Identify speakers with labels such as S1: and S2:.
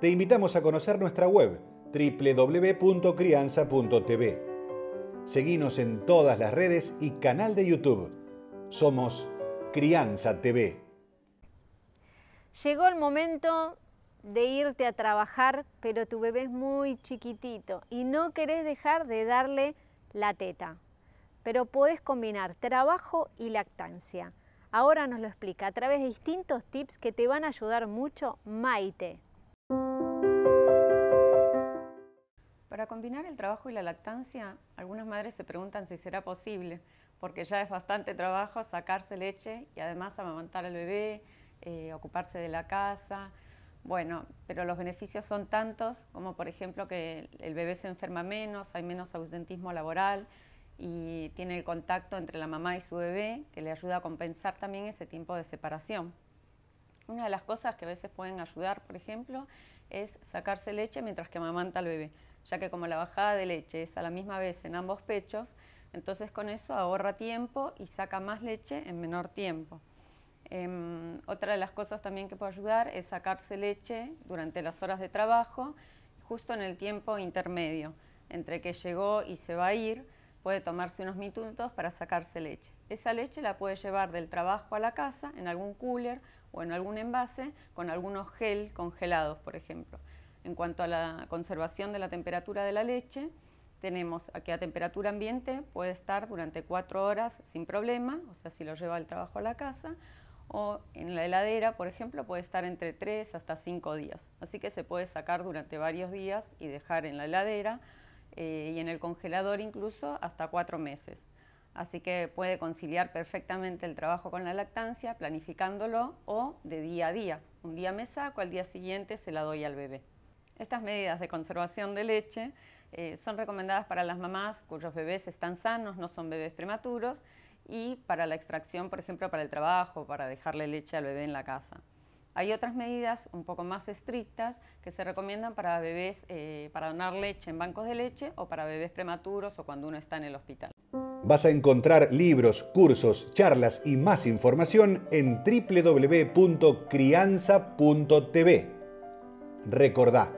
S1: te invitamos a conocer nuestra web www.crianza.tv. Seguimos en todas las redes y canal de YouTube. Somos Crianza TV.
S2: Llegó el momento de irte a trabajar, pero tu bebé es muy chiquitito y no querés dejar de darle la teta. Pero podés combinar trabajo y lactancia. Ahora nos lo explica a través de distintos tips que te van a ayudar mucho Maite.
S3: Para combinar el trabajo y la lactancia, algunas madres se preguntan si será posible, porque ya es bastante trabajo sacarse leche y además amamantar al bebé, eh, ocuparse de la casa. Bueno, pero los beneficios son tantos como por ejemplo que el bebé se enferma menos, hay menos ausentismo laboral y tiene el contacto entre la mamá y su bebé que le ayuda a compensar también ese tiempo de separación. Una de las cosas que a veces pueden ayudar, por ejemplo, es sacarse leche mientras que amamanta al bebé ya que como la bajada de leche es a la misma vez en ambos pechos, entonces con eso ahorra tiempo y saca más leche en menor tiempo. Em, otra de las cosas también que puede ayudar es sacarse leche durante las horas de trabajo, justo en el tiempo intermedio, entre que llegó y se va a ir, puede tomarse unos minutos para sacarse leche. Esa leche la puede llevar del trabajo a la casa en algún cooler o en algún envase con algunos gel congelados, por ejemplo. En cuanto a la conservación de la temperatura de la leche, tenemos que a temperatura ambiente puede estar durante cuatro horas sin problema, o sea, si lo lleva el trabajo a la casa, o en la heladera, por ejemplo, puede estar entre tres hasta cinco días. Así que se puede sacar durante varios días y dejar en la heladera eh, y en el congelador incluso hasta cuatro meses. Así que puede conciliar perfectamente el trabajo con la lactancia, planificándolo o de día a día. Un día me saco, al día siguiente se la doy al bebé. Estas medidas de conservación de leche eh, son recomendadas para las mamás cuyos bebés están sanos, no son bebés prematuros, y para la extracción, por ejemplo, para el trabajo, para dejarle leche al bebé en la casa. Hay otras medidas un poco más estrictas que se recomiendan para bebés, eh, para donar leche en bancos de leche o para bebés prematuros o cuando uno está en el hospital.
S1: Vas a encontrar libros, cursos, charlas y más información en www.crianza.tv. Recordá,